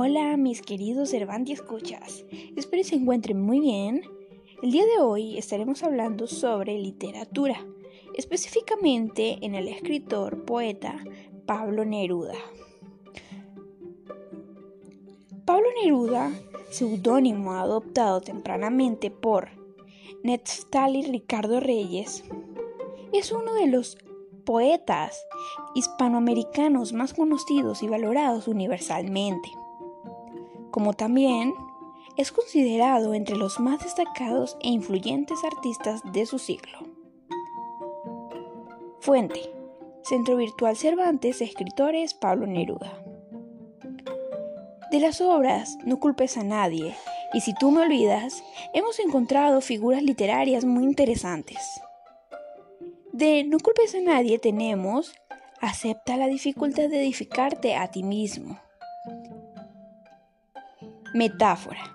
Hola mis queridos Cervantes escuchas, espero se encuentren muy bien. El día de hoy estaremos hablando sobre literatura, específicamente en el escritor poeta Pablo Neruda. Pablo Neruda, seudónimo adoptado tempranamente por Netztali Ricardo Reyes, es uno de los poetas hispanoamericanos más conocidos y valorados universalmente como también es considerado entre los más destacados e influyentes artistas de su siglo. Fuente. Centro Virtual Cervantes, escritores Pablo Neruda. De las obras No culpes a nadie y Si tú me olvidas, hemos encontrado figuras literarias muy interesantes. De No culpes a nadie tenemos Acepta la dificultad de edificarte a ti mismo metáfora.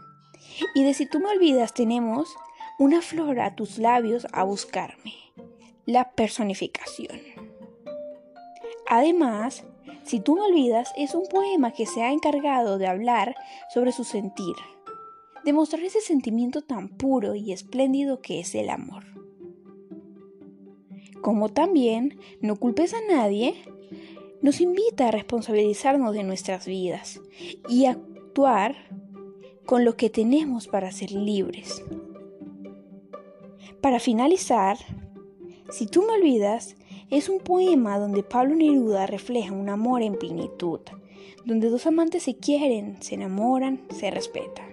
Y de si tú me olvidas tenemos una flor a tus labios a buscarme, la personificación. Además, si tú me olvidas es un poema que se ha encargado de hablar sobre su sentir, de mostrar ese sentimiento tan puro y espléndido que es el amor. Como también No culpes a nadie, nos invita a responsabilizarnos de nuestras vidas y actuar con lo que tenemos para ser libres. Para finalizar, Si tú me olvidas, es un poema donde Pablo Neruda refleja un amor en plenitud, donde dos amantes se quieren, se enamoran, se respetan.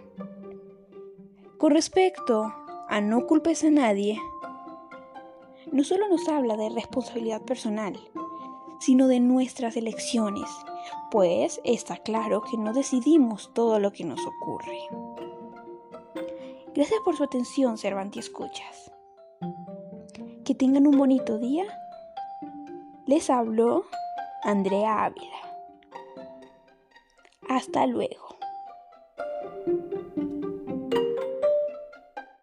Con respecto a no culpes a nadie, no solo nos habla de responsabilidad personal, sino de nuestras elecciones, pues está claro que no decidimos todo lo que nos ocurre. Gracias por su atención, Cervantes Escuchas. Que tengan un bonito día. Les habló Andrea Ávila. Hasta luego.